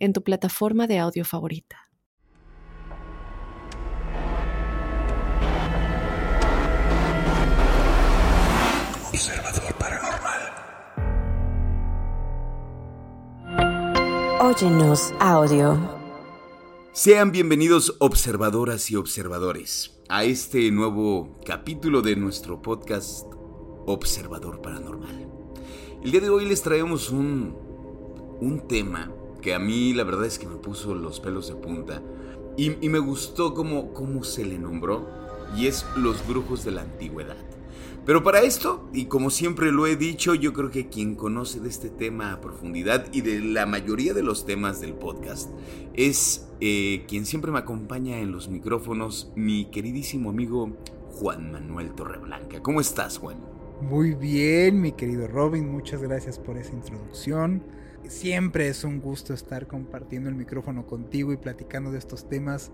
en tu plataforma de audio favorita. Observador Paranormal. Óyenos audio. Sean bienvenidos observadoras y observadores a este nuevo capítulo de nuestro podcast Observador Paranormal. El día de hoy les traemos un, un tema que a mí la verdad es que me puso los pelos de punta y, me gustó cómo, cómo se le nombró y es los brujos de la antigüedad. Pero para esto, y como siempre lo he dicho, yo creo que quien conoce de este tema a profundidad y de la mayoría de los temas del podcast es eh, quien siempre me acompaña en los micrófonos, mi queridísimo amigo Juan Manuel Torreblanca. ¿Cómo estás, Juan? Muy bien, mi querido Robin, muchas gracias por esa introducción. Siempre es un gusto estar compartiendo el micrófono contigo y platicando de estos temas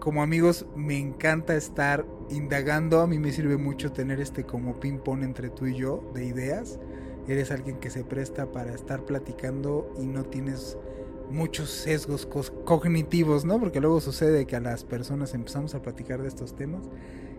como amigos me encanta estar indagando. A mí me sirve mucho tener este como ping-pong entre tú y yo de ideas. Eres alguien que se presta para estar platicando y no tienes muchos sesgos cognitivos, ¿no? Porque luego sucede que a las personas empezamos a platicar de estos temas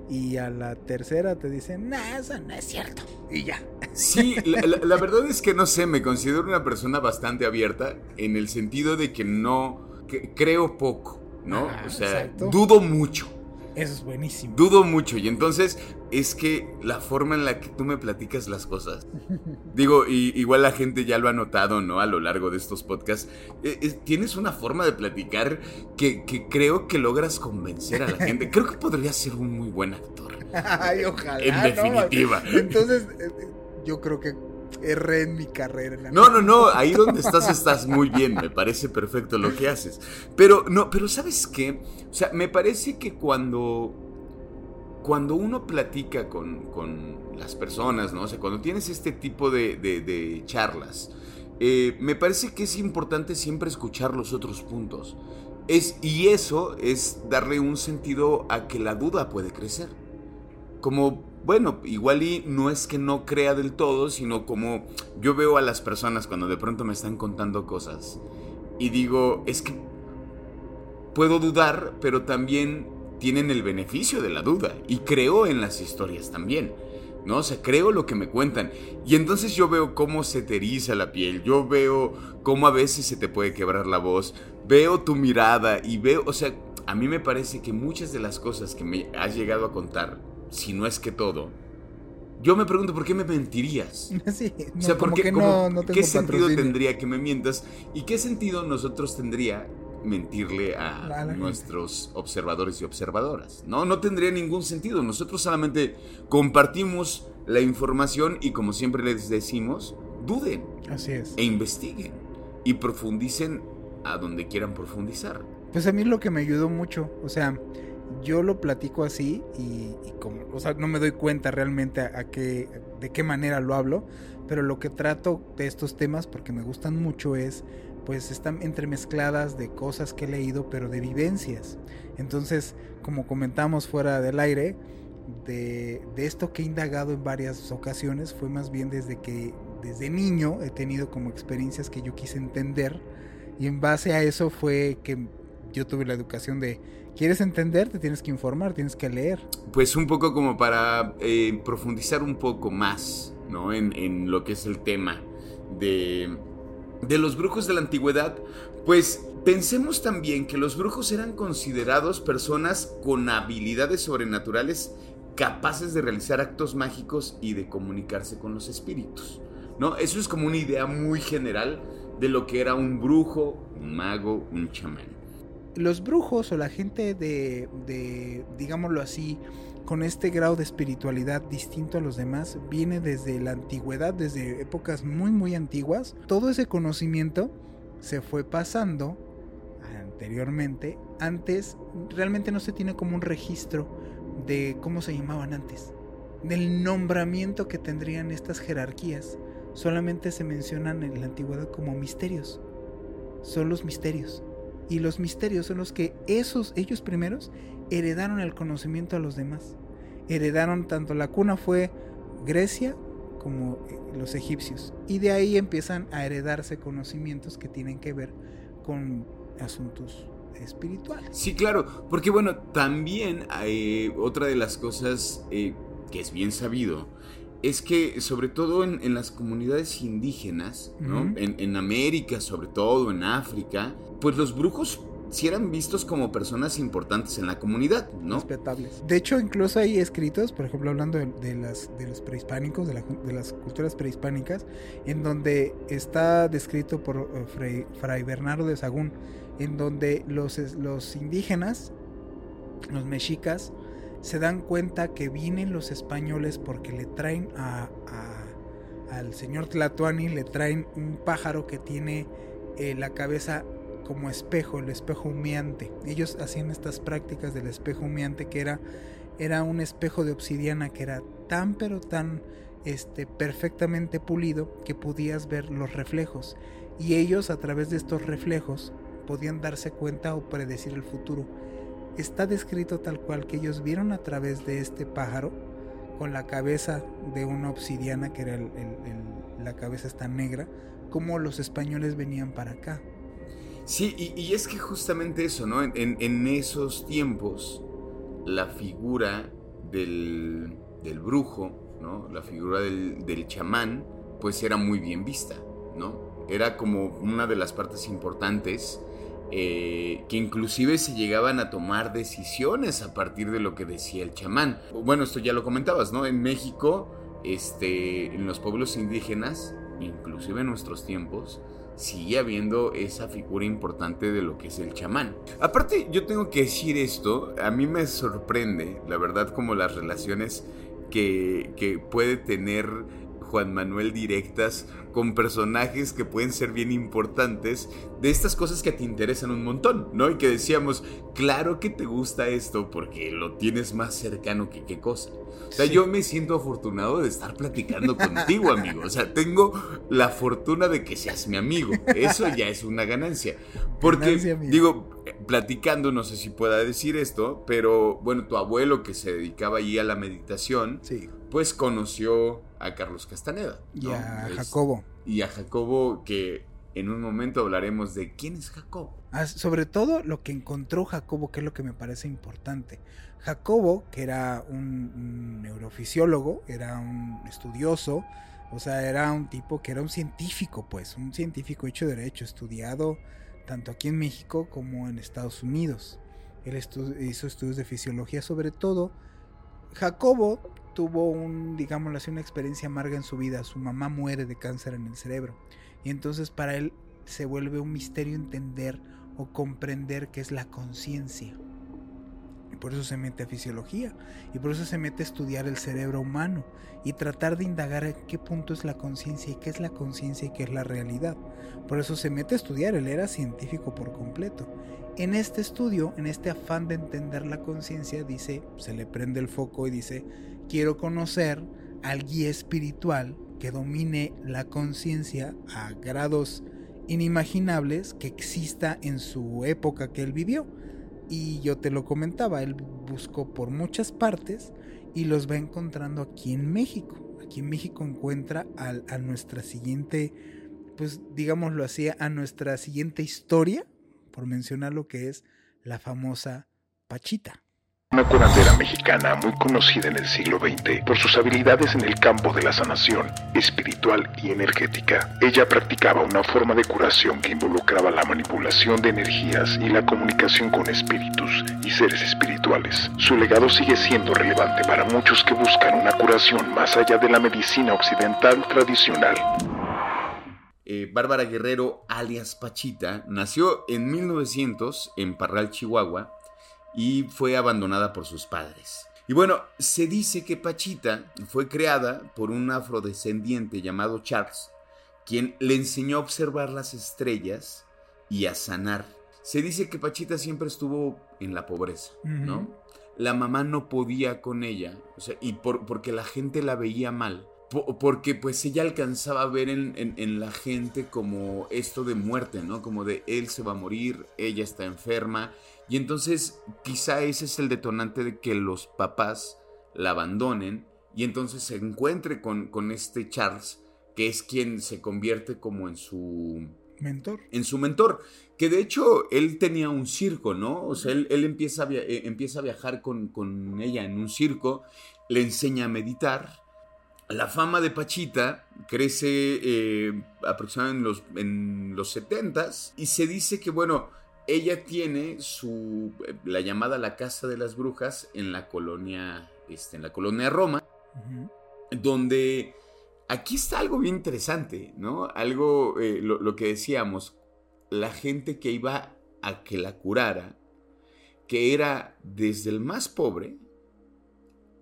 y a la tercera te dicen, nah, eso no es cierto. Y ya. Sí, la, verdad es que no sé, me considero una persona bastante abierta en el sentido de que no, que creo poco. ¿no? o sea, dudo mucho. Eso es buenísimo. Dudo mucho y entonces es que la forma en la que tú me platicas las cosas, digo, y, igual la gente ya lo ha notado, ¿no? A lo largo de estos podcasts, eh, tienes una forma de platicar que, creo que logras convencer a la gente. Creo que podría ser un muy buen actor. Ay, ojalá. En definitiva. Entonces, eh, yo creo que erré en mi carrera. no, no, no, ahí donde estás estás muy bien, me parece perfecto lo que haces. Pero no, pero ¿sabes qué? O sea, me parece que cuando cuando uno platica con, las personas, ¿no? O sea, cuando tienes este tipo de, charlas, eh, me parece que es importante siempre escuchar los otros puntos. Es, y eso es darle un sentido a que la duda puede crecer. Como bueno, igual y no es que no crea del todo, sino como yo veo a las personas cuando de pronto me están contando cosas y digo, es que puedo dudar, pero también tienen el beneficio de la duda y creo en las historias también. ¿no? O sea, creo lo que me cuentan. Y entonces yo veo cómo se te la piel, yo veo cómo a veces se te puede quebrar la voz, veo tu mirada y veo, o sea, a mí me parece que muchas de las cosas que me has llegado a contar si no es que todo, yo me pregunto por qué me mentirías. Sí, o sea, ¿por qué, ¿qué sentido tendría que me mientas? ¿Y qué sentido nosotros tendría mentirle a nuestros observadores y observadoras? No, no tendría ningún sentido. Nosotros solamente compartimos la información y como siempre les decimos, duden. Así es. E investiguen. Y profundicen a donde quieran profundizar. Pues a mí lo que me ayudó mucho, o sea, yo lo platico así y, como, o sea, no me doy cuenta realmente a, qué, de qué manera lo hablo, pero lo que trato de estos temas, porque me gustan mucho, es, pues están entremezcladas de cosas que he leído, pero de vivencias. Entonces, como comentamos fuera del aire, de, de esto que he indagado en varias ocasiones fue más bien desde que desde niño he tenido como experiencias que yo quise entender y en base a eso fue que yo tuve la educación de quieres entender, te tienes que informar, tienes que leer. Pues un poco como para eh, profundizar un poco más, ¿no? En, lo que es el tema de, de los brujos de la antigüedad, pues pensemos también que los brujos eran considerados personas con habilidades sobrenaturales capaces de realizar actos mágicos y de comunicarse con los espíritus. ¿no? Eso es como una idea muy general de lo que era un brujo, un mago, un chamán los brujos o la gente de, de, digámoslo así, con este grado de espiritualidad distinto a los demás, viene desde la antigüedad, desde épocas muy muy antiguas. Todo ese conocimiento se fue pasando anteriormente, antes realmente no se tiene como un registro de cómo se llamaban antes, del nombramiento que tendrían estas jerarquías. Solamente se mencionan en la antigüedad como misterios. Son los misterios. Y los misterios son los que esos, ellos primeros, heredaron el conocimiento a los demás. Heredaron tanto la cuna fue Grecia como eh, los egipcios. Y de ahí empiezan a heredarse conocimientos que tienen que ver con asuntos espirituales. Sí, claro, porque bueno, también hay otra de las cosas eh, que es bien sabido es que sobre todo en, las comunidades indígenas, ¿no? en, en, América, sobre todo en África, pues los brujos si eran vistos como personas importantes en la comunidad, ¿no? Respetables. De hecho, incluso hay escritos, por ejemplo, hablando de, las, de los prehispánicos, de, las culturas prehispánicas, en donde está descrito por eh, Fray, Bernardo de Sagún, en donde los, los indígenas, los mexicas, se dan cuenta que vienen los españoles porque le traen a, al señor Tlatuani, le traen un pájaro que tiene eh, la cabeza como espejo, el espejo humeante. Ellos hacían estas prácticas del espejo humeante que era, era un espejo de obsidiana que era tan pero tan este, perfectamente pulido que podías ver los reflejos. Y ellos a través de estos reflejos podían darse cuenta o predecir el futuro. Está descrito tal cual que ellos vieron a través de este pájaro con la cabeza de una obsidiana que era la cabeza está negra, como los españoles venían para acá. Sí, y, es que justamente eso, ¿no? En, esos tiempos, la figura del, brujo, ¿no? La figura del, chamán, pues era muy bien vista, ¿no? Era como una de las partes importantes eh, que inclusive se llegaban a tomar decisiones a partir de lo que decía el chamán. Bueno, esto ya lo comentabas, ¿no? En México, este, en los pueblos indígenas, inclusive en nuestros tiempos, sigue habiendo esa figura importante de lo que es el chamán. Aparte, yo tengo que decir esto, a mí me sorprende, la verdad, como las relaciones que, que puede tener Juan Manuel directas con personajes que pueden ser bien importantes de estas cosas que te interesan un montón, ¿no? Y que decíamos, claro que te gusta esto porque lo tienes más cercano que qué cosa. O sea, yo me siento afortunado de estar platicando contigo, amigo. O sea, tengo la fortuna de que seas mi amigo. Eso ya es una ganancia. Porque, digo, platicando, no sé si pueda decir esto, pero bueno, tu abuelo que se dedicaba allí a la meditación, pues conoció a Carlos Castaneda. Y a Jacobo. Y a Jacobo que en un momento hablaremos de quién es Jacobo. Ah, sobre todo lo que encontró Jacobo, que es lo que me parece importante. Jacobo, que era un, neurofisiólogo, era un estudioso, o sea, era un tipo que era un científico, pues, un científico hecho derecho, estudiado tanto aquí en México como en Estados Unidos. Él hizo estudios de fisiología, sobre todo. Jacobo tuvo un, digámoslo así, una experiencia amarga en su vida. Su mamá muere de cáncer en el cerebro. Y entonces para él se vuelve un misterio entender o comprender qué es la conciencia. Y por eso se mete a fisiología. Y por eso se mete a estudiar el cerebro humano. Y tratar de indagar en qué punto es la conciencia y qué es la conciencia y qué es la realidad. Por eso se mete a estudiar. Él era científico por completo. En este estudio, en este afán de entender la conciencia, dice, se le prende el foco y dice, quiero conocer al guía espiritual que domine la conciencia a grados inimaginables que exista en su época que él vivió. Y yo te lo comentaba, él buscó por muchas partes y los va encontrando aquí en México. Aquí en México encuentra a, nuestra siguiente, pues digámoslo así, a nuestra siguiente historia, por mencionar lo que es la famosa Pachita. Una curandera mexicana muy conocida en el siglo XX por sus habilidades en el campo de la sanación espiritual y energética. Ella practicaba una forma de curación que involucraba la manipulación de energías y la comunicación con espíritus y seres espirituales. Su legado sigue siendo relevante para muchos que buscan una curación más allá de la medicina occidental tradicional. Eh, Bárbara Guerrero, alias Pachita, nació en 1900 en Parral, Chihuahua, y fue abandonada por sus padres. Y bueno, se dice que Pachita fue creada por un afrodescendiente llamado Charles, quien le enseñó a observar las estrellas y a sanar. se dice que Pachita siempre estuvo en la pobreza, ¿no? La mamá no podía con ella, o sea, y por, porque la gente la veía mal. Po- Porque pues ella alcanzaba a ver en, en- en la gente como esto de muerte, ¿no? Como de él se va a morir, ella está enferma. Y entonces quizá ese es el detonante de que los papás la abandonen y entonces se encuentre con, con este Charles, que es quien se convierte como en su Mentor. en su mentor. Que de hecho él tenía un circo, ¿no? O sea, él, él empieza, a via- eh, empieza a viajar con, con ella en un circo, le enseña a meditar. La fama de Pachita crece eh, aproximadamente en los, en los 70s y se dice que, bueno, ella tiene su, eh, la llamada la Casa de las Brujas en la colonia, este, en la colonia Roma donde aquí está algo bien interesante, ¿no? Algo, eh, lo, lo que decíamos, la gente que iba a que la curara, que era desde el más pobre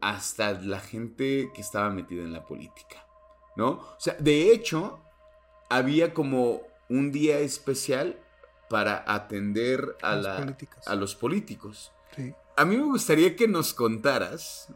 hasta la gente que estaba metida en la política, ¿no? O sea, de hecho, había como un día especial para atender a, Los la- políticos. a los políticos. Sí. A mí me gustaría que nos contaras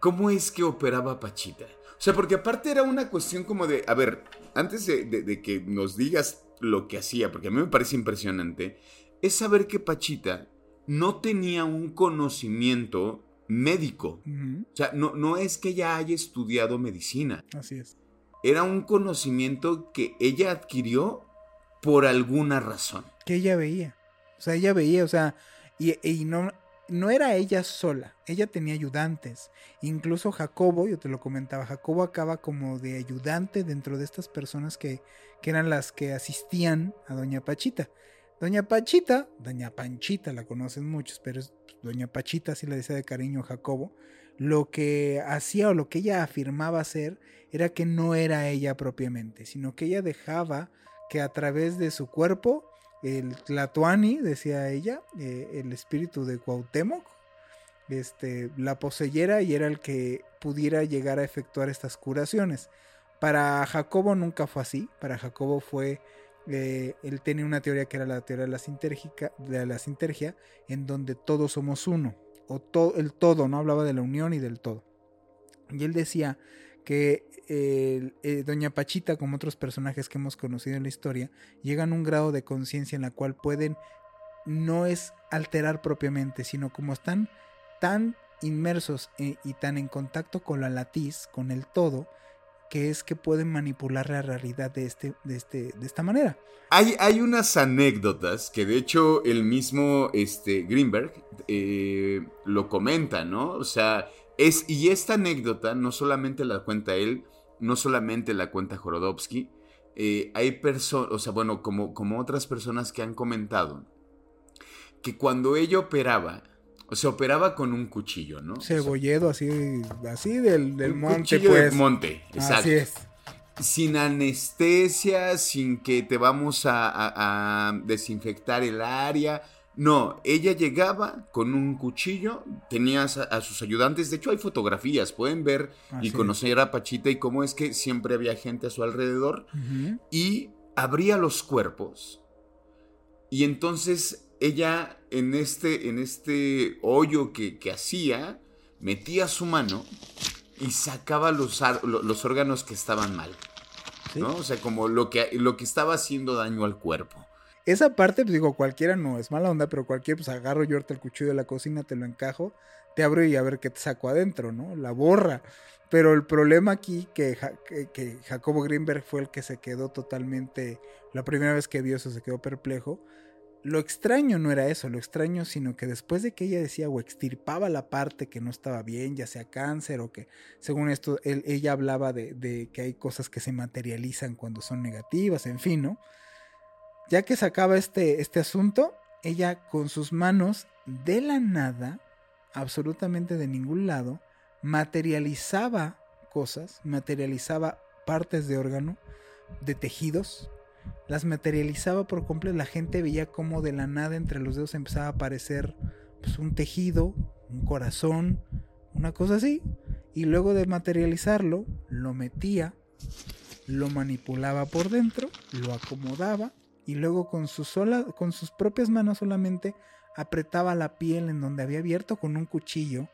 cómo es que operaba Pachita. O sea, porque aparte era una cuestión como de, a ver, antes de, de- de que nos digas lo que hacía, porque a mí me parece impresionante, es saber que Pachita no tenía un conocimiento médico. O sea, no, no es que ella haya estudiado medicina, Así es. era un conocimiento que ella adquirió por alguna razón. que ella veía. O sea, ella veía, o sea, y, y no, no era ella sola, ella tenía ayudantes. Incluso Jacobo, yo te lo comentaba, Jacobo acaba como de ayudante dentro de estas personas que, que eran las que asistían a Doña Pachita. Doña Pachita, Doña Panchita, la conocen muchos, pero es Doña Pachita, así le decía de cariño Jacobo, lo que hacía o lo que ella afirmaba hacer era que no era ella propiamente, sino que ella dejaba que a través de su cuerpo, el Tlatoani, decía ella, eh, el espíritu de Cuauhtémoc, este, la poseyera y era el que pudiera llegar a efectuar estas curaciones. Para Jacobo nunca fue así, para Jacobo fue, eh, él tenía una teoría que era la teoría de la, sintérgica, de la sintergia, en donde todos somos uno, o el todo, no hablaba de la unión y del todo. Y él decía que eh, Doña Pachita, como otros personajes que hemos conocido en la historia, llegan a un grado de conciencia en la cual pueden, no es alterar propiamente, sino como están tan inmersos eh, y tan en contacto con la latiz, con el todo, que es que pueden manipular la realidad de, este, de, este, de esta manera. Hay, hay unas anécdotas que de hecho el mismo este, Greenberg eh, lo comenta, ¿no? O sea, es, y esta anécdota no solamente la cuenta él, no solamente la cuenta Jorodowski, eh, hay personas, o sea, bueno, como, como otras personas que han comentado, que cuando ella operaba, o sea, operaba con un cuchillo, ¿no? O sea, Cebolledo así, así del, del un monte, cuchillo pues. de monte, exacto Así es. sin anestesia, sin que te vamos a, a- a desinfectar el área. No, ella llegaba con un cuchillo, tenía a, a sus ayudantes, de hecho hay fotografías, pueden ver Así y conocer a Pachita y cómo es que siempre había gente a su alrededor y abría los cuerpos. Y entonces ella en este, en este hoyo que, que hacía, metía su mano y sacaba los, los órganos que estaban mal. Sí. ¿no? O sea, como lo que, lo que estaba haciendo daño al cuerpo. Esa parte, pues digo, cualquiera no es mala onda, pero cualquier, pues agarro yo ahorita el cuchillo de la cocina, te lo encajo, te abro y a ver qué te saco adentro, ¿no? La borra. Pero el problema aquí, que, Ja- que, que Jacobo Greenberg fue el que se quedó totalmente, la primera vez que vio eso se quedó perplejo. Lo extraño no era eso, lo extraño, sino que después de que ella decía o extirpaba la parte que no estaba bien, ya sea cáncer o que, según esto, ella hablaba de, de que hay cosas que se materializan cuando son negativas, en fin, ¿no? Ya que sacaba este, este asunto, ella con sus manos, de la nada, absolutamente de ningún lado, materializaba cosas, materializaba partes de órgano, de tejidos, las materializaba por completo. La gente veía como de la nada entre los dedos empezaba a aparecer pues, un tejido, un corazón, una cosa así. Y luego de materializarlo, lo metía, lo manipulaba por dentro, lo acomodaba y luego con sus, con sus propias manos solamente apretaba la piel en donde había abierto con un cuchillo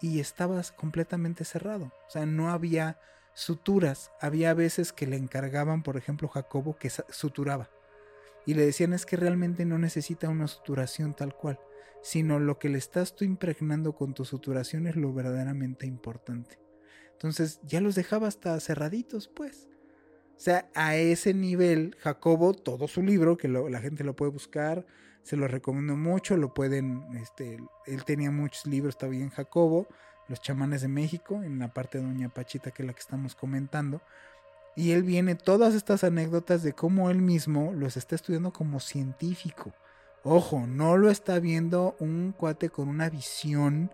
y estaba completamente cerrado. O sea, no había suturas. Había veces que le encargaban, por ejemplo, Jacobo que suturaba. Y le decían es que realmente no necesita una suturación tal cual, sino lo que le estás tú impregnando con tu suturación es lo verdaderamente importante. Entonces ya los dejaba hasta cerraditos, pues. O sea, a ese nivel, Jacobo, todo su libro, que la gente lo puede buscar, se lo recomiendo mucho, lo pueden, este, él tenía muchos libros en Jacobo, Los chamanes de México, en la parte de Doña Pachita, que es la que estamos comentando. Y él viene todas estas anécdotas de cómo él mismo los está estudiando como científico. Ojo, no lo está viendo un cuate con una visión,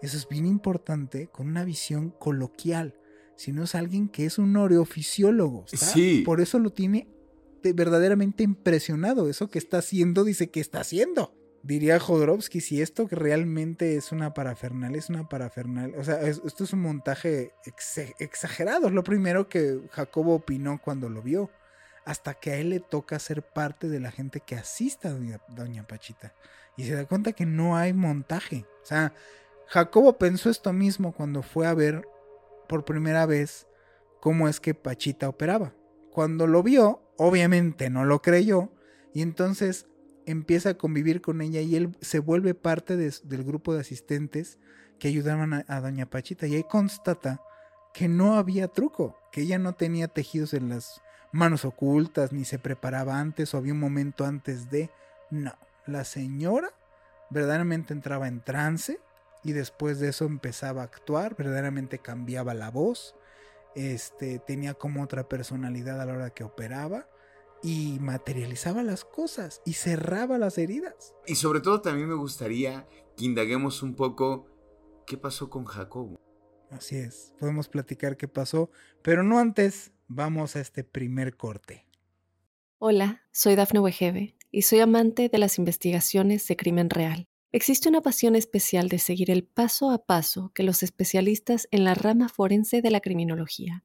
eso es bien importante, con una visión coloquial sino es alguien que es un oreofisiólogo. Sí. Por eso lo tiene verdaderamente impresionado. Eso que está haciendo, dice que está haciendo. Diría Jodorowsky, si esto realmente es una parafernal, es una parafernal. O sea, esto es un montaje exagerado. Es lo primero que Jacobo opinó cuando lo vio. Hasta que a él le toca ser parte de la gente que asista a Doña, Doña Pachita. Y se da cuenta que no hay montaje. O sea, Jacobo pensó esto mismo cuando fue a ver por primera vez cómo es que Pachita operaba. Cuando lo vio, obviamente no lo creyó y entonces empieza a convivir con ella y él se vuelve parte del grupo de asistentes que ayudaban a, doña Pachita. Y ahí constata que no había truco, que ella no tenía tejidos en las manos ocultas, ni se preparaba antes o había un momento antes de... No, la señora verdaderamente entraba en trance y después de eso empezaba a actuar, verdaderamente cambiaba la voz, este, tenía como otra personalidad a la hora que operaba y materializaba las cosas y cerraba las heridas. Y sobre todo también me gustaría que indaguemos un poco qué pasó con Jacobo. Así es, podemos platicar qué pasó, pero no antes, vamos a este primer corte. Hola, soy Dafne Wegebe y soy amante de las investigaciones de crimen real. Existe una pasión especial de seguir el paso a paso que los especialistas en la rama forense de la criminología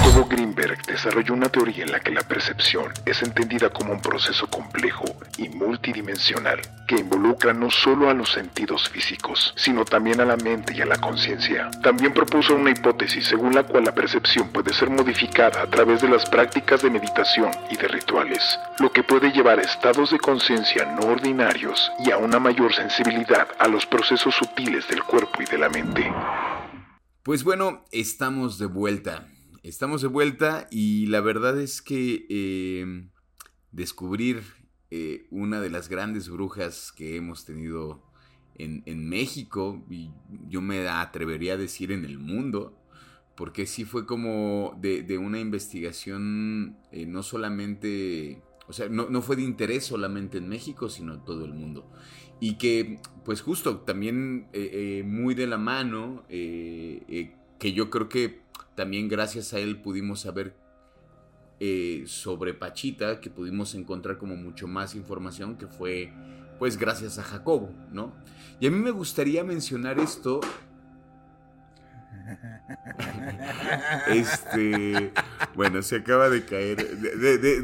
Jacobo Greenberg desarrolló una teoría en la que la percepción es entendida como un proceso complejo y multidimensional que involucra no solo a los sentidos físicos, sino también a la mente y a la conciencia. También propuso una hipótesis según la cual la percepción puede ser modificada a través de las prácticas de meditación y de rituales, lo que puede llevar a estados de conciencia no ordinarios y a una mayor sensibilidad a los procesos sutiles del cuerpo y de la mente. Pues bueno, estamos de vuelta. Estamos de vuelta y la verdad es que em, descubrir eh, una de las grandes brujas que hemos tenido en, México, y yo me atrevería a decir en el mundo, porque sí fue como de, una investigación eh, no solamente, o sea, no, no, fue de interés solamente en México, sino en todo el mundo. Y que, pues justo, también eh, muy de la mano, que yo creo que también gracias a él pudimos saber eh, sobre Pachita, que pudimos encontrar como mucho más información, que fue pues gracias a Jacobo, ¿no? Y a mí me gustaría mencionar esto. Este, bueno, se acaba de caer.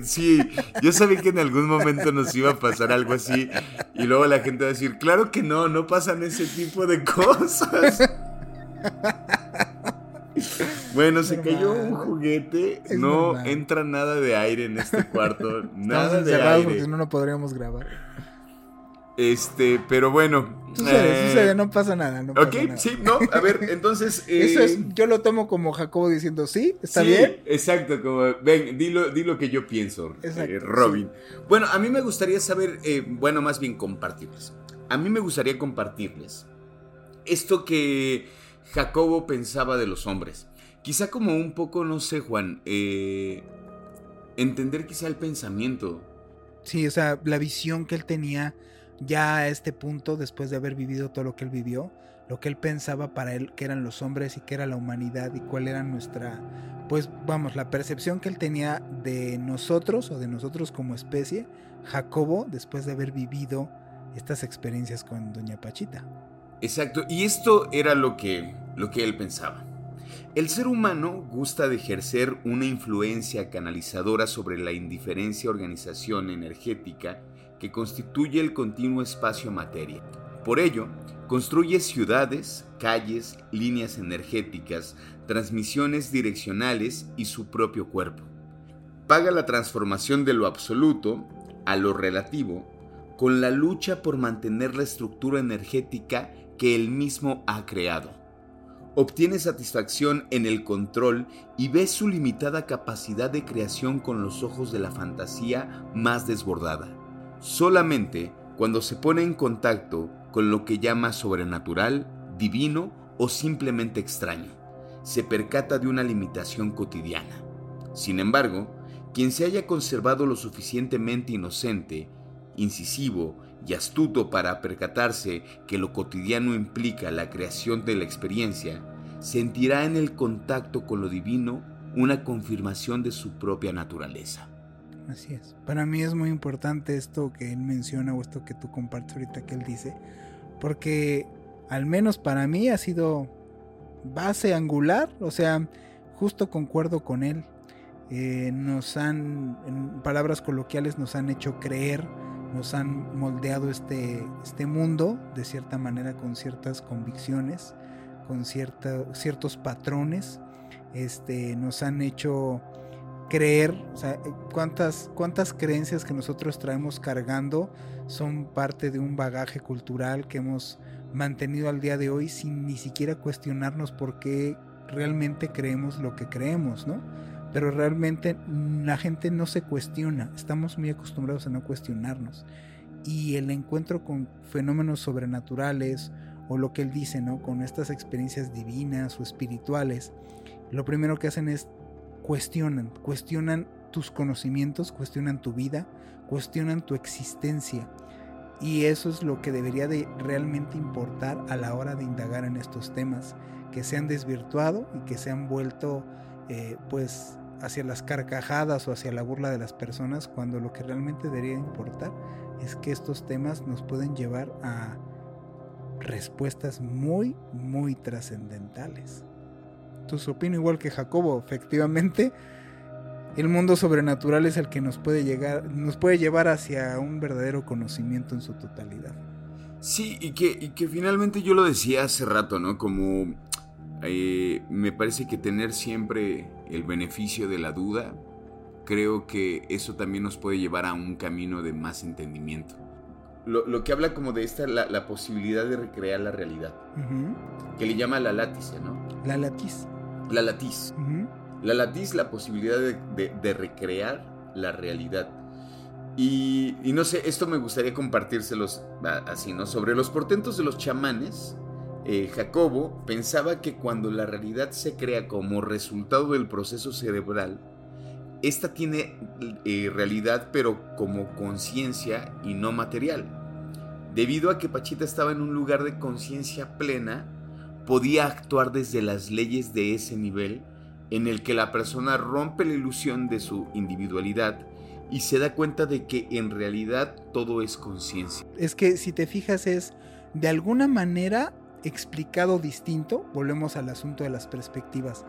sí, yo sabía que en algún momento nos iba a pasar algo así. Y luego la gente va a decir, claro que no, no pasan ese tipo de cosas. Bueno, se cayó un juguete. no entra nada de aire en este cuarto. nada de aire. porque si no, no podríamos grabar. Este, pero bueno. Sucede, eh, sucede, no pasa nada. No ok, sí, no, a ver, entonces. Eso es, eh, yo lo tomo como Jacobo diciendo, sí, está bien. Exacto, como, ven, di lo, que yo pienso, eh, Robin. Bueno, a mí me gustaría saber, bueno, más bien compartirles. A mí me gustaría compartirles esto que Jacobo pensaba de los hombres. Quizá como un poco, no sé, Juan, eh, entender quizá el pensamiento. Sí, o sea, la visión que él tenía ya a este punto, después de haber vivido todo lo que él vivió, lo que él pensaba para él que eran los hombres y que era la humanidad y cuál era nuestra, pues vamos, la percepción que él tenía de nosotros o de nosotros como especie, Jacobo, después de haber vivido estas experiencias con Doña Pachita. Exacto, y esto era lo que, lo que él pensaba. El ser humano gusta de ejercer una influencia canalizadora sobre la indiferencia organización energética que constituye el continuo espacio materia. Por ello, construye ciudades, calles, líneas energéticas, transmisiones direccionales y su propio cuerpo. Paga la transformación de lo absoluto a lo relativo con la lucha por mantener la estructura energética que él mismo ha creado. Obtiene satisfacción en el control y ve su limitada capacidad de creación con los ojos de la fantasía más desbordada. Solamente cuando se pone en contacto con lo que llama sobrenatural, divino o simplemente extraño, se percata de una limitación cotidiana. Sin embargo, quien se haya conservado lo suficientemente inocente, incisivo y astuto para percatarse que lo cotidiano implica la creación de la experiencia, sentirá en el contacto con lo divino una confirmación de su propia naturaleza. Así es. Para mí es muy importante esto que él menciona o esto que tú compartes ahorita que él dice, porque al menos para mí ha sido base angular, o sea, justo concuerdo con él. Eh, nos han, en palabras coloquiales, nos han hecho creer nos han moldeado este, este mundo de cierta manera con ciertas convicciones, con ciertos patrones, este, nos han hecho creer, o sea, cuántas, cuántas creencias que nosotros traemos cargando son parte de un bagaje cultural que hemos mantenido al día de hoy sin ni siquiera cuestionarnos por qué realmente creemos lo que creemos, ¿no? Pero realmente la gente no se cuestiona, estamos muy acostumbrados a no cuestionarnos. Y el encuentro con fenómenos sobrenaturales o lo que él dice, ¿no? Con estas experiencias divinas o espirituales, lo primero que hacen es cuestionan, cuestionan tus conocimientos, cuestionan tu vida, cuestionan tu existencia. Y eso es lo que debería de realmente importar a la hora de indagar en estos temas, que se han desvirtuado y que se han vuelto eh, pues hacia las carcajadas o hacia la burla de las personas cuando lo que realmente debería importar es que estos temas nos pueden llevar a respuestas muy, muy trascendentales. Entonces opino igual que Jacobo, efectivamente, el mundo sobrenatural es el que nos puede llegar, nos puede llevar hacia un verdadero conocimiento en su totalidad. Sí, y que, y que finalmente yo lo decía hace rato, ¿no? Como eh, me parece que tener siempre el beneficio de la duda, creo que eso también nos puede llevar a un camino de más entendimiento. Lo, que habla como de esta, la, posibilidad de recrear la realidad, que le llama la látice, ¿no? La latiz. La latiz. La latiz, la posibilidad de, recrear la realidad. Y, y, no sé, esto me gustaría compartírselos así, ¿no? Sobre los portentos de los chamanes, eh, Jacobo pensaba que cuando la realidad se crea como resultado del proceso cerebral, esta tiene eh, realidad pero como conciencia y no material. Debido a que Pachita estaba en un lugar de conciencia plena, podía actuar desde las leyes de ese nivel en el que la persona rompe la ilusión de su individualidad y se da cuenta de que en realidad todo es conciencia. Es que si te fijas es, de alguna manera explicado distinto, volvemos al asunto de las perspectivas,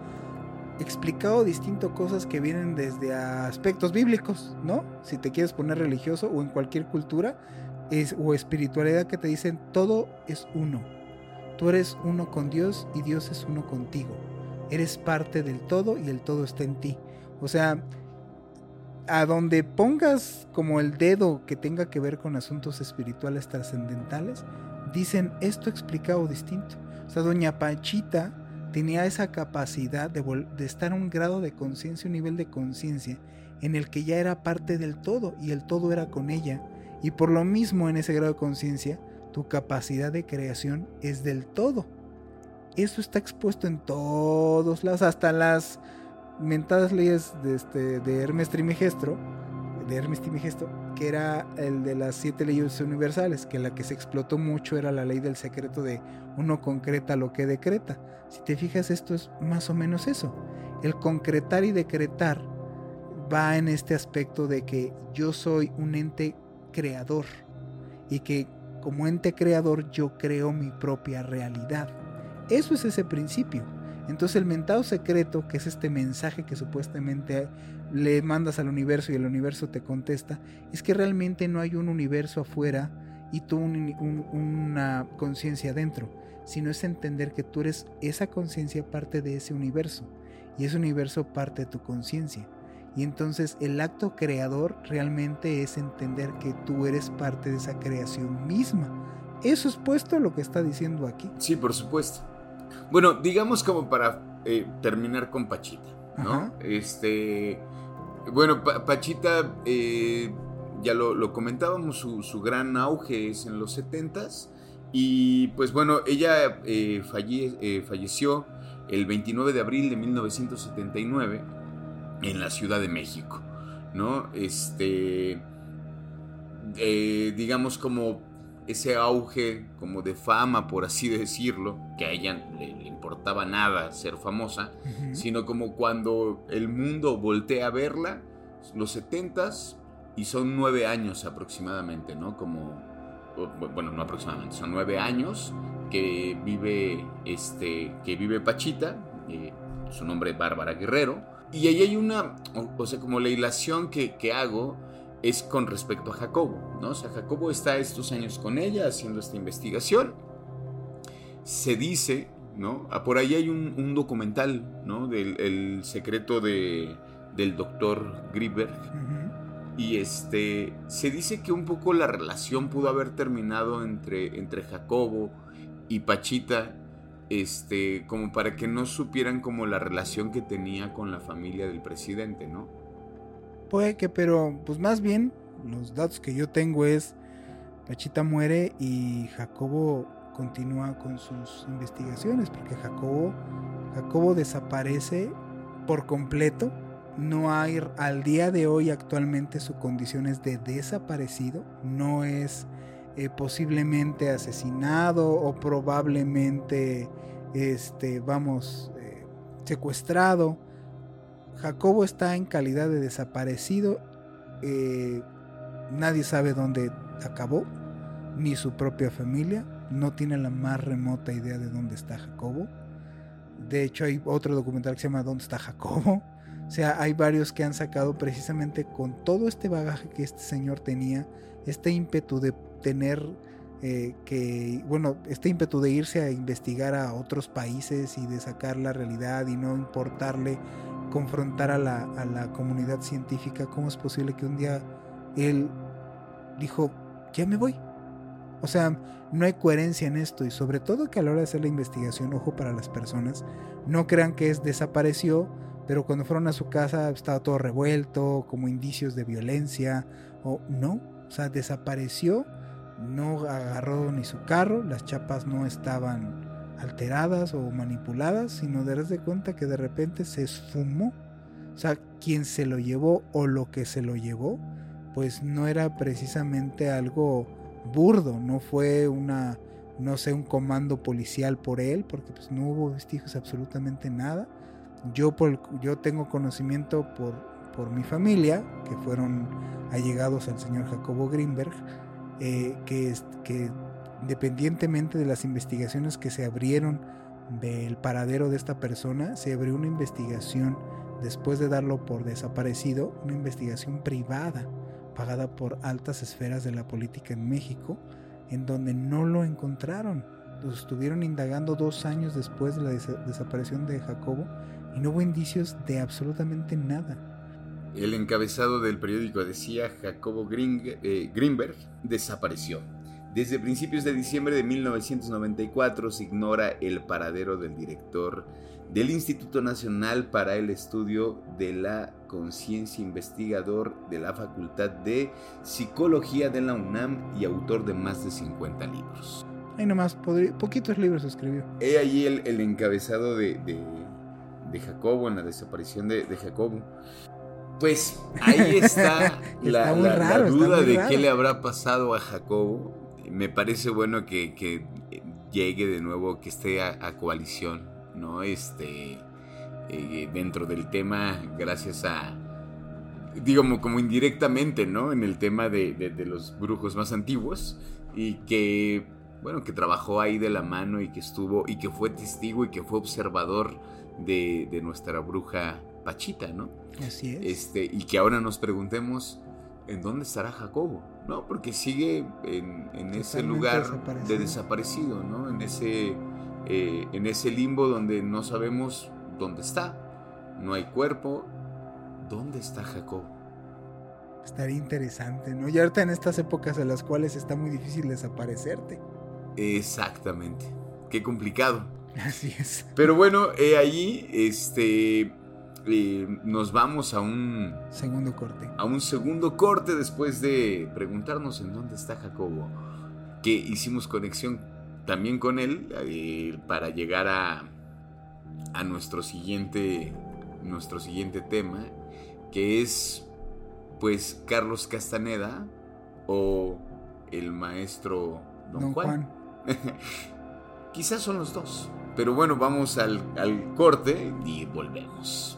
explicado distinto cosas que vienen desde aspectos bíblicos, ¿no? Si te quieres poner religioso o en cualquier cultura es, o espiritualidad que te dicen todo es uno. Tú eres uno con Dios y Dios es uno contigo. Eres parte del todo y el todo está en ti. O sea, a donde pongas como el dedo que tenga que ver con asuntos espirituales trascendentales, dicen esto explicado distinto. O sea, doña Pachita tenía esa capacidad de, estar a un grado de conciencia, un nivel de conciencia, en el que ya era parte del todo y el todo era con ella. Y por lo mismo en ese grado de conciencia, tu capacidad de creación es del todo. Eso está expuesto en todos lados, hasta las mentadas leyes de, este, de Hermes Trimegistro, de Hermes Trismegisto, que era el de las siete leyes universales, que la que se explotó mucho era la ley del secreto de uno concreta lo que decreta. Si te fijas, esto es más o menos eso. El concretar y decretar va en este aspecto de que yo soy un ente creador y que como ente creador yo creo mi propia realidad. Eso es ese principio. Entonces el mentado secreto, que es este mensaje que supuestamente le mandas al universo y el universo te contesta, es que realmente no hay un universo afuera y tú una conciencia dentro, sino es entender que tú eres esa conciencia parte de ese universo y ese universo parte de tu conciencia. Y entonces el acto creador realmente es entender que tú eres parte de esa creación misma. Eso es puesto lo que está diciendo aquí. Sí, por supuesto. Bueno, digamos como para eh, terminar con Pachita, ¿no? Este, bueno, Pachita, eh, ya lo, comentábamos, su, gran auge es en los 70 y pues bueno, ella eh, falleció el 29 de abril de 1979 en la Ciudad de México, ¿no? Este, digamos como ese auge como de fama, por así decirlo, que a ella le, importaba nada ser famosa, sino como cuando el mundo voltea a verla, los setentas, y son nueve años aproximadamente, ¿no? Como, bueno, no aproximadamente, son nueve años que vive, este, que vive Pachita, eh, su nombre es Bárbara Guerrero, y ahí hay una, o, sea, como la hilación que, que hago, es con respecto a Jacobo, ¿no? O sea, Jacobo está estos años con ella haciendo esta investigación. Se dice, ¿no? Ah, por ahí hay un, documental, ¿no? Del el secreto de, del doctor Grieber. Y este, se dice que un poco la relación pudo haber terminado entre, entre Jacobo y Pachita, este, como para que no supieran como la relación que tenía con la familia del presidente, ¿no? Puede que, pero pues más bien los datos que yo tengo es Pachita muere y Jacobo continúa con sus investigaciones porque Jacobo Jacobo desaparece por completo. No hay al día de hoy actualmente su condición es de desaparecido, no es eh, posiblemente asesinado o probablemente este vamos eh, secuestrado Jacobo está en calidad de desaparecido. Eh, nadie sabe dónde acabó, ni su propia familia. No tiene la más remota idea de dónde está Jacobo. De hecho, hay otro documental que se llama ¿Dónde está Jacobo? O sea, hay varios que han sacado precisamente con todo este bagaje que este señor tenía, este ímpetu de tener eh, que, bueno, este ímpetu de irse a investigar a otros países y de sacar la realidad y no importarle confrontar a la, a la comunidad científica, ¿cómo es posible que un día él dijo, ya me voy? O sea, no hay coherencia en esto y sobre todo que a la hora de hacer la investigación, ojo para las personas, no crean que es desapareció, pero cuando fueron a su casa estaba todo revuelto, como indicios de violencia, o no, o sea, desapareció, no agarró ni su carro, las chapas no estaban alteradas o manipuladas, sino darse cuenta que de repente se esfumó. O sea, quien se lo llevó o lo que se lo llevó, pues no era precisamente algo burdo, no fue una, no sé, un comando policial por él, porque pues no hubo vestigios absolutamente nada. Yo, por, yo tengo conocimiento por, por mi familia, que fueron allegados al señor Jacobo Greenberg, eh, que, que independientemente de las investigaciones que se abrieron del paradero de esta persona, se abrió una investigación después de darlo por desaparecido, una investigación privada pagada por altas esferas de la política en México, en donde no lo encontraron. Lo estuvieron indagando dos años después de la desaparición de Jacobo y no hubo indicios de absolutamente nada. El encabezado del periódico decía Jacobo eh, Greenberg desapareció. Desde principios de diciembre de 1994 se ignora el paradero del director del Instituto Nacional para el Estudio de la Conciencia, investigador de la Facultad de Psicología de la UNAM y autor de más de 50 libros. Ahí nomás, poquitos libros escribió. He allí el, encabezado de, Jacobo, en la desaparición de, de Jacobo. Pues ahí está, la, duda de qué le habrá pasado a Jacobo. Me parece bueno que, llegue de nuevo, que esté a, coalición, ¿no? Este, eh, dentro del tema, gracias a, digamos, como indirectamente, ¿no? En el tema de, de los brujos más antiguos y que, bueno, que trabajó ahí de la mano y que estuvo, y que fue testigo y que fue observador de, de nuestra bruja Pachita, ¿no? Así es. Este, y que ahora nos preguntemos, ¿en dónde estará Jacobo? ¿No? Porque sigue en, en ese lugar de desaparecido, ¿no? En ese, eh, en ese limbo donde no sabemos dónde está. No hay cuerpo. ¿Dónde está Jacobo? Estaría interesante, ¿no? Y ahorita en estas épocas en las cuales está muy difícil desaparecerte. Exactamente. Qué complicado. Así es. Pero bueno, eh, ahí, este, nos vamos a un segundo corte. A un segundo corte después de preguntarnos en dónde está Jacobo. Que hicimos conexión también con él eh, para llegar a, a nuestro siguiente nuestro siguiente tema que es pues Carlos Castaneda o el maestro Don, Juan. Quizás son los dos. Pero bueno, vamos al, al corte y volvemos.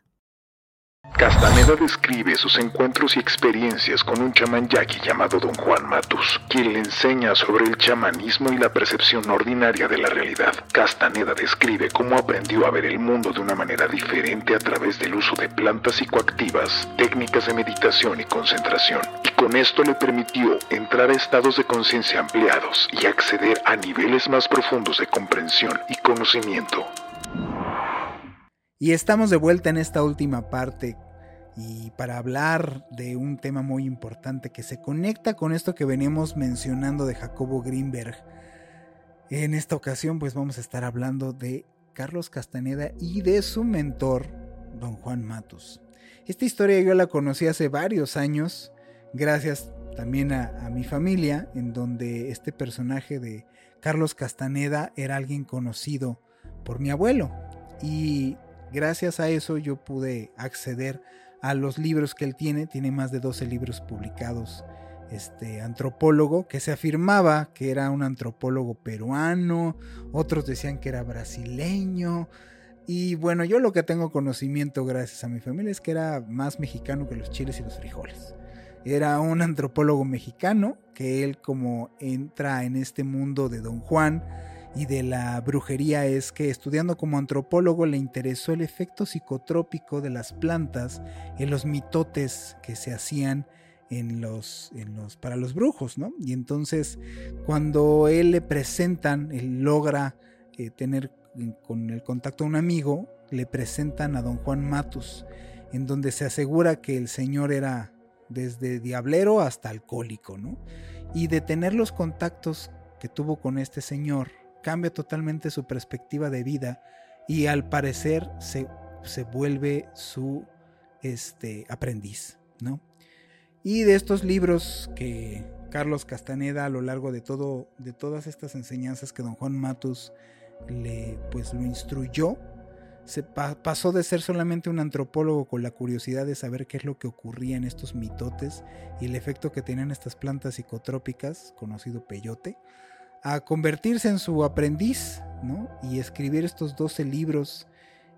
Castaneda describe sus encuentros y experiencias con un chamán yaqui llamado Don Juan Matus, quien le enseña sobre el chamanismo y la percepción ordinaria de la realidad. Castaneda describe cómo aprendió a ver el mundo de una manera diferente a través del uso de plantas psicoactivas, técnicas de meditación y concentración, y con esto le permitió entrar a estados de conciencia ampliados y acceder a niveles más profundos de comprensión y conocimiento. Y estamos de vuelta en esta última parte y para hablar de un tema muy importante que se conecta con esto que venimos mencionando de Jacobo Greenberg. En esta ocasión pues vamos a estar hablando de Carlos Castaneda y de su mentor, don Juan Matus. Esta historia yo la conocí hace varios años, gracias también a, a mi familia, en donde este personaje de Carlos Castaneda era alguien conocido por mi abuelo. Y gracias a eso yo pude acceder a los libros que él tiene. Tiene más de 12 libros publicados. Este antropólogo que se afirmaba que era un antropólogo peruano, otros decían que era brasileño. Y bueno, yo lo que tengo conocimiento gracias a mi familia es que era más mexicano que los chiles y los frijoles. Era un antropólogo mexicano que él como entra en este mundo de Don Juan, y de la brujería es que estudiando como antropólogo le interesó el efecto psicotrópico de las plantas en los mitotes que se hacían en los, en los, para los brujos, ¿no? Y entonces cuando él le presentan, él logra eh, tener con el contacto a un amigo, le presentan a don Juan Matus, en donde se asegura que el señor era desde diablero hasta alcohólico, ¿no? Y de tener los contactos que tuvo con este señor, cambia totalmente su perspectiva de vida y al parecer se, se vuelve su este, aprendiz, ¿no? Y de estos libros que Carlos Castaneda a lo largo de todo de todas estas enseñanzas que don Juan Matus le pues lo instruyó, se pasó de ser solamente un antropólogo con la curiosidad de saber qué es lo que ocurría en estos mitotes y el efecto que tenían estas plantas psicotrópicas, conocido peyote, a convertirse en su aprendiz, ¿no? Y escribir estos 12 libros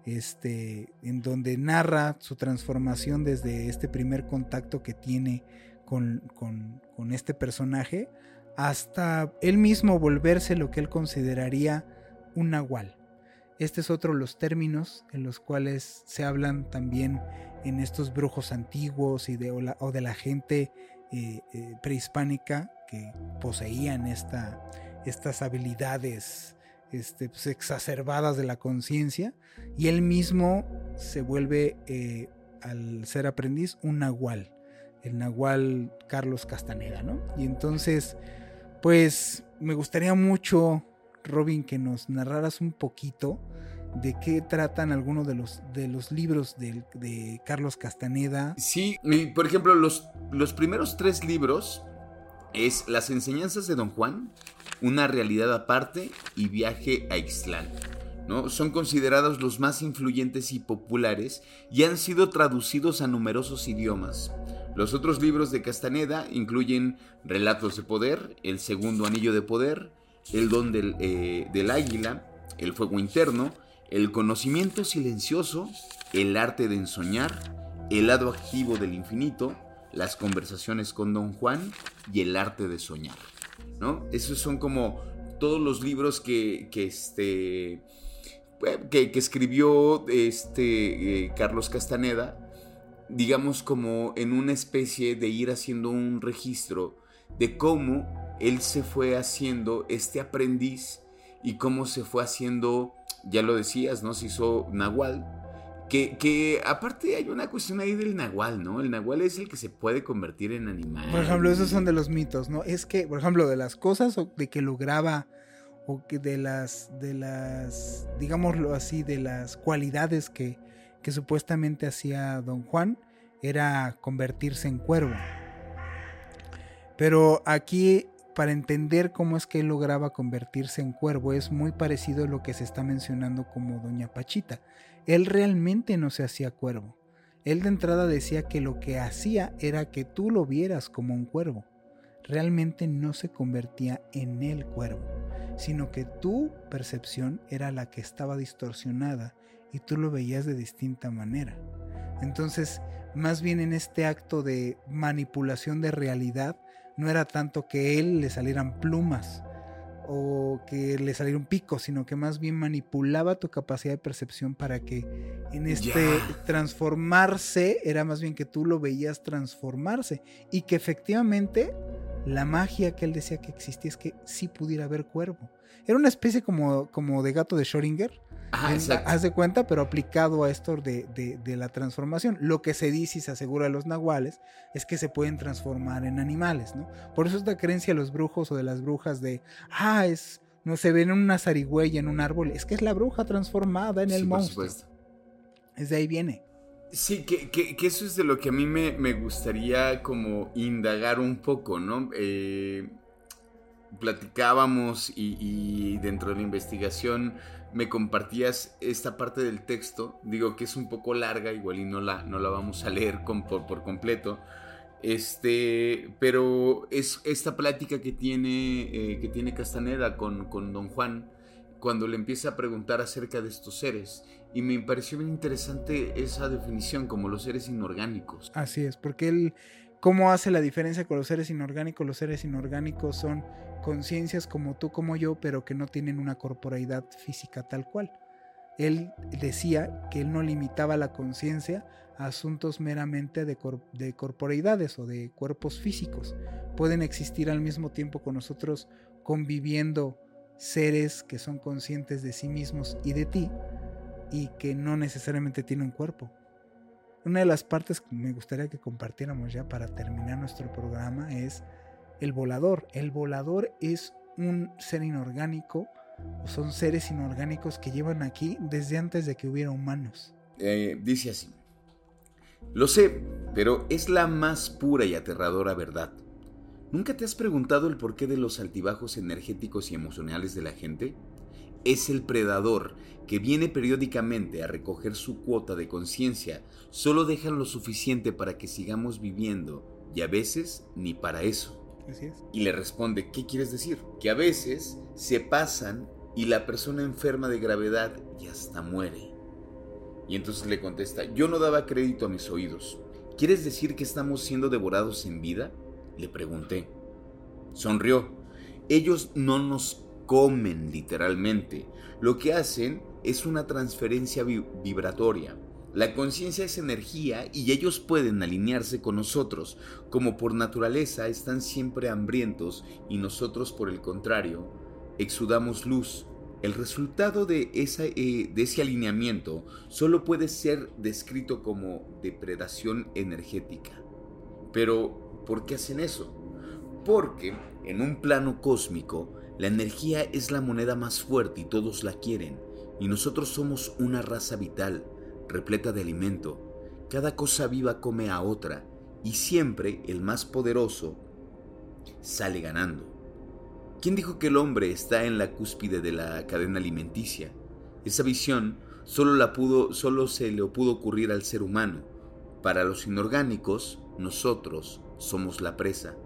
este, en donde narra su transformación desde este primer contacto que tiene con, con, este personaje hasta él mismo volverse lo que él consideraría un nahual. Este es otro de los términos en los cuales se hablan también en estos brujos antiguos y de, o, de la gente eh, eh, prehispánica que poseían esta, estas habilidades este, pues, exacerbadas de la conciencia y él mismo se vuelve eh, al ser aprendiz un nahual, el nahual Carlos Castaneda, ¿no? Y entonces, pues me gustaría mucho, Robin, que nos narraras un poquito de qué tratan algunos de los, de los libros de, de Carlos Castaneda. Sí, por ejemplo, los, los primeros tres libros es Las enseñanzas de Don Juan, Una realidad aparte y Viaje a Ixtlán. ¿no? Son considerados los más influyentes y populares y han sido traducidos a numerosos idiomas. Los otros libros de Castaneda incluyen Relatos de Poder, El Segundo Anillo de Poder, El Don del, eh, del Águila, El Fuego Interno, El Conocimiento Silencioso, El Arte de Ensoñar, El Lado Activo del Infinito, Las Conversaciones con Don Juan y El Arte de Soñar. ¿No? Esos son como todos los libros que, que este, que, escribió este, eh, Carlos Castaneda, digamos como en una especie de ir haciendo un registro de cómo él se fue haciendo este aprendiz y cómo se fue haciendo, ya lo decías, ¿no? Se hizo Nahual. Que, aparte hay una cuestión ahí del nahual, ¿no? El nahual es el que se puede convertir en animal. Por ejemplo, esos son de los mitos, ¿no? Es que, por ejemplo, de las cosas de que lograba o que de las, de las, digámoslo así, de las cualidades que, que supuestamente hacía don Juan, era convertirse en cuervo. Pero aquí, para entender cómo es que él lograba convertirse en cuervo, es muy parecido a lo que se está mencionando como Doña Pachita. Él realmente no se hacía cuervo. Él de entrada decía que lo que hacía era que tú lo vieras como un cuervo. Realmente no se convertía en el cuervo sino que tu percepción era la que estaba distorsionada y tú lo veías de distinta manera. Entonces, más bien en este acto de manipulación de realidad, no era tanto que él le salieran plumas o que le saliera un pico, sino que más bien manipulaba tu capacidad de percepción para que en este transformarse era más bien que tú lo veías transformarse y que efectivamente la magia que él decía que existía es que sí pudiera haber cuervo. Era una especie como, como de gato de Schrödinger. Haz de cuenta, pero aplicado a esto de, de, la transformación. Lo que se dice y se asegura de los nahuales es que se pueden transformar en animales, ¿no? Por eso esta creencia de los brujos o de las brujas de, ah, es, no se ven una zarigüeya en un árbol, es que es la bruja transformada en el monstruo. Es de ahí viene. Sí, que, que, eso es de lo que a mí me, me gustaría como indagar un poco, ¿no? Eh, platicábamos y, dentro de la investigación me compartías esta parte del texto, digo que es un poco larga, igual y no la, no la vamos a leer por, por, completo, este, pero es esta plática que tiene, eh, que tiene Castaneda con, con don Juan cuando le empieza a preguntar acerca de estos seres y me pareció bien interesante esa definición como los seres inorgánicos. Así es, porque él, ¿cómo hace la diferencia con los seres inorgánicos? Los seres inorgánicos son conciencias como tú, como yo, pero que no tienen una corporalidad física tal cual. Él decía que él no limitaba la conciencia a asuntos meramente de, de corporeidades o de cuerpos físicos. Pueden existir al mismo tiempo con nosotros conviviendo seres que son conscientes de sí mismos y de ti, y que no necesariamente tiene un cuerpo. Una de las partes que me gustaría que compartiéramos ya para terminar nuestro programa es el volador. El volador es un ser inorgánico o son seres inorgánicos que llevan aquí desde antes de que hubiera humanos. Eh, dice así. Lo sé, pero es la más pura y aterradora verdad. ¿Nunca te has preguntado el porqué de los altibajos energéticos y emocionales de la gente? Es el predador que viene periódicamente a recoger su cuota de conciencia, solo dejan lo suficiente para que sigamos viviendo y a veces ni para eso. Y le responde, ¿qué quieres decir? Que a veces se pasan y la persona enferma de gravedad y hasta muere. Y entonces le contesta, yo no daba crédito a mis oídos. ¿Quieres decir que estamos siendo devorados en vida? Le pregunté. Sonrió. Ellos no nos comen literalmente. Lo que hacen es una transferencia vibratoria. La conciencia es energía y ellos pueden alinearse con nosotros, como por naturaleza están siempre hambrientos y nosotros por el contrario exudamos luz, El resultado de, esa, eh, de ese alineamiento solo puede ser descrito como depredación energética. Pero, ¿por qué hacen eso? Porque en un plano cósmico, la energía es la moneda más fuerte y todos la quieren, y nosotros somos una raza vital, repleta de alimento. Cada cosa viva come a otra, y siempre el más poderoso sale ganando. ¿Quién dijo que el hombre está en la cúspide de la cadena alimenticia? Esa visión solo, la pudo, solo se le pudo ocurrir al ser humano. Para los inorgánicos, nosotros somos la presa.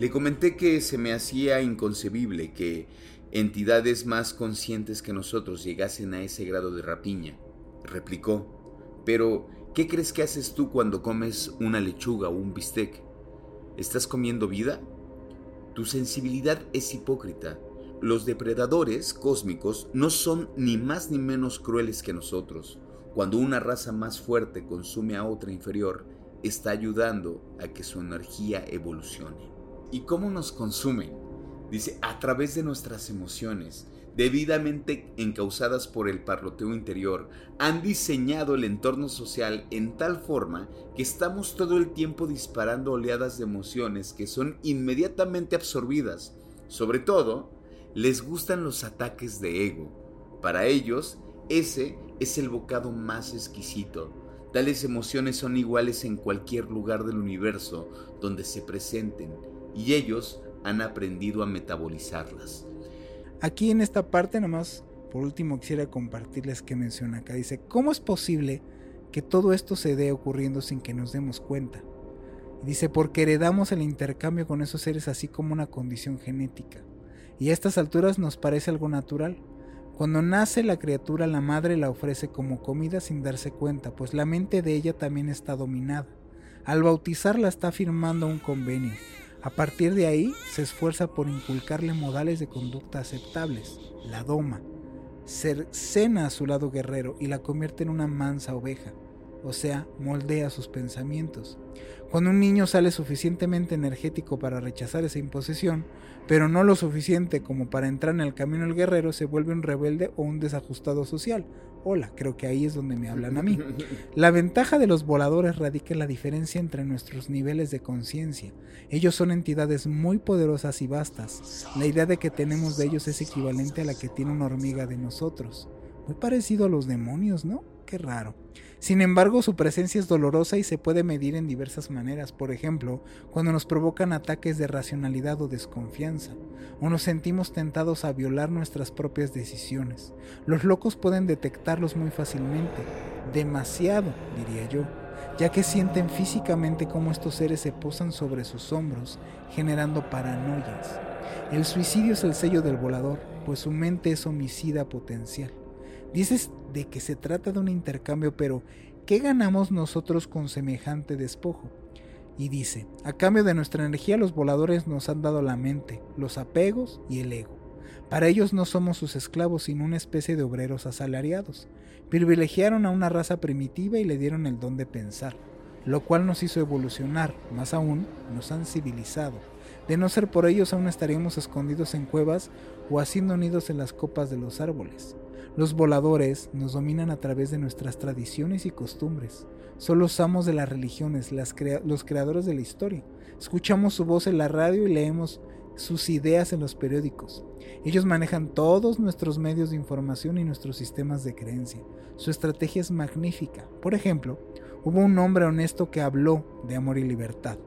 Le comenté que se me hacía inconcebible que entidades más conscientes que nosotros llegasen a ese grado de rapiña. Replicó, pero ¿qué crees que haces tú cuando comes una lechuga o un bistec? ¿Estás comiendo vida? Tu sensibilidad es hipócrita. Los depredadores cósmicos no son ni más ni menos crueles que nosotros. Cuando una raza más fuerte consume a otra inferior, está ayudando a que su energía evolucione. ¿Y cómo nos consumen? Dice, a través de nuestras emociones, debidamente encausadas por el parloteo interior, han diseñado el entorno social en tal forma que estamos todo el tiempo disparando oleadas de emociones que son inmediatamente absorbidas. Sobre todo, les gustan los ataques de ego. Para ellos, ese es el bocado más exquisito. Tales emociones son iguales en cualquier lugar del universo donde se presenten y ellos han aprendido a metabolizarlas. Aquí en esta parte nomás, por último quisiera compartirles que menciona acá. Dice, ¿cómo es posible que todo esto se dé ocurriendo sin que nos demos cuenta? dice, porque heredamos el intercambio con esos seres así como una condición genética. Y a estas alturas nos parece algo natural. Cuando nace la criatura, la madre la ofrece como comida sin darse cuenta, pues la mente de ella también está dominada. Al bautizarla está firmando un convenio, a partir de ahí se esfuerza por inculcarle modales de conducta aceptables, la doma, cercena a su lado guerrero y la convierte en una mansa oveja, o sea, moldea sus pensamientos. Cuando un niño sale suficientemente energético para rechazar esa imposición, pero no lo suficiente como para entrar en el camino del guerrero, se vuelve un rebelde o un desajustado social. Hola, creo que ahí es donde me hablan a mí. La ventaja de los voladores radica en la diferencia entre nuestros niveles de conciencia. Ellos son entidades muy poderosas y vastas. La idea de que tenemos de ellos es equivalente a la que tiene una hormiga de nosotros. Muy parecido a los demonios, ¿no? Qué raro. Sin embargo, su presencia es dolorosa y se puede medir en diversas maneras, por ejemplo, cuando nos provocan ataques de racionalidad o desconfianza, o nos sentimos tentados a violar nuestras propias decisiones. Los locos pueden detectarlos muy fácilmente, demasiado, diría yo, ya que sienten físicamente cómo estos seres se posan sobre sus hombros, generando paranoias. El suicidio es el sello del volador, pues su mente es homicida potencial. Dices de que se trata de un intercambio, pero ¿qué ganamos nosotros con semejante despojo? Y dice, a cambio de nuestra energía los voladores nos han dado la mente, los apegos y el ego. Para ellos no somos sus esclavos, sino una especie de obreros asalariados. Privilegiaron a una raza primitiva y le dieron el don de pensar, lo cual nos hizo evolucionar, más aún nos han civilizado. De no ser por ellos aún estaríamos escondidos en cuevas o haciendo nidos en las copas de los árboles. Los voladores nos dominan a través de nuestras tradiciones y costumbres. Son los amos de las religiones, los creadores de la historia. Escuchamos su voz en la radio y leemos sus ideas en los periódicos. Ellos manejan todos nuestros medios de información y nuestros sistemas de creencia. Su estrategia es magnífica. Por ejemplo, hubo un hombre honesto que habló de amor y libertad.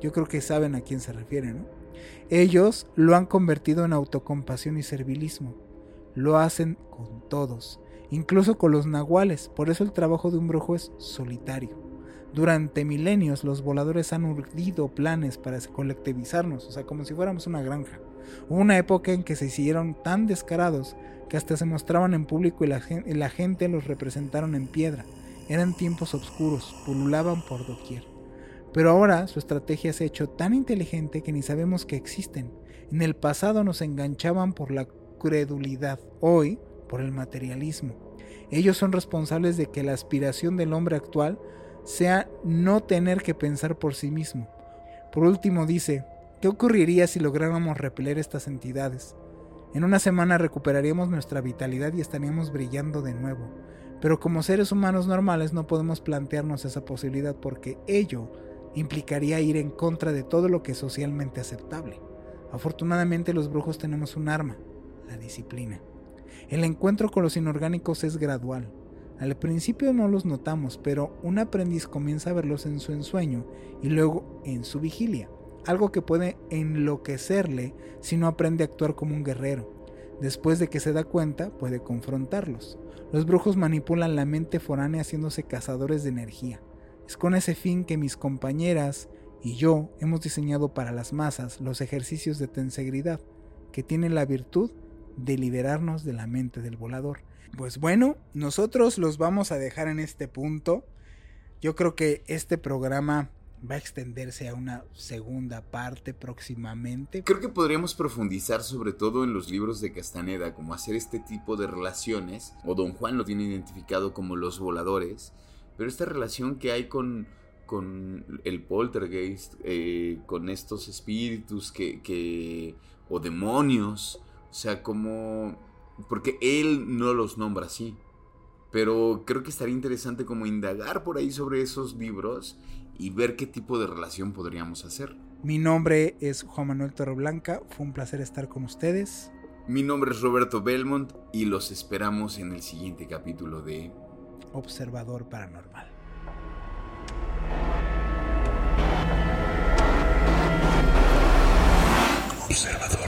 Yo creo que saben a quién se refiere, ¿no? Ellos lo han convertido en autocompasión y servilismo lo hacen con todos, incluso con los nahuales, por eso el trabajo de un brujo es solitario. Durante milenios los voladores han urdido planes para colectivizarnos, o sea, como si fuéramos una granja. Hubo una época en que se hicieron tan descarados que hasta se mostraban en público y la, gente, la gente los representaron en piedra. Eran tiempos oscuros, pululaban por doquier. Pero ahora su estrategia se ha hecho tan inteligente que ni sabemos que existen. En el pasado nos enganchaban por la credulidad, hoy por el materialismo. Ellos son responsables de que la aspiración del hombre actual sea no tener que pensar por sí mismo. Por último dice, ¿qué ocurriría si lográramos repeler estas entidades? En una semana recuperaríamos nuestra vitalidad y estaríamos brillando de nuevo. Pero como seres humanos normales no podemos plantearnos esa posibilidad porque ello implicaría ir en contra de todo lo que es socialmente aceptable. Afortunadamente los brujos tenemos un arma, la disciplina. El encuentro con los inorgánicos es gradual. Al principio no los notamos, pero un aprendiz comienza a verlos en su ensueño y luego en su vigilia, algo que puede enloquecerle si no aprende a actuar como un guerrero. Después de que se da cuenta, puede confrontarlos. Los brujos manipulan la mente foránea haciéndose cazadores de energía. Es con ese fin que mis compañeras y yo hemos diseñado para las masas los ejercicios de tensegridad, que tienen la virtud de liberarnos de la mente del volador. Pues bueno, nosotros los vamos a dejar en este punto. Yo creo que este programa va a extenderse a una segunda parte próximamente. Creo que podríamos profundizar sobre todo en los libros de Castaneda, como hacer este tipo de relaciones, o Don Juan lo tiene identificado como los voladores, pero esta relación que hay con, con el poltergeist, eh, con estos espíritus que, que, o demonios, o sea, como, porque él no los nombra así. Pero creo que estaría interesante como indagar por ahí sobre esos libros y ver qué tipo de relación podríamos hacer. Mi nombre es Juan Manuel Torreblanca, fue un placer estar con ustedes. Mi nombre es Roberto Belmont y los esperamos en el siguiente capítulo de Observador Paranormal. Observador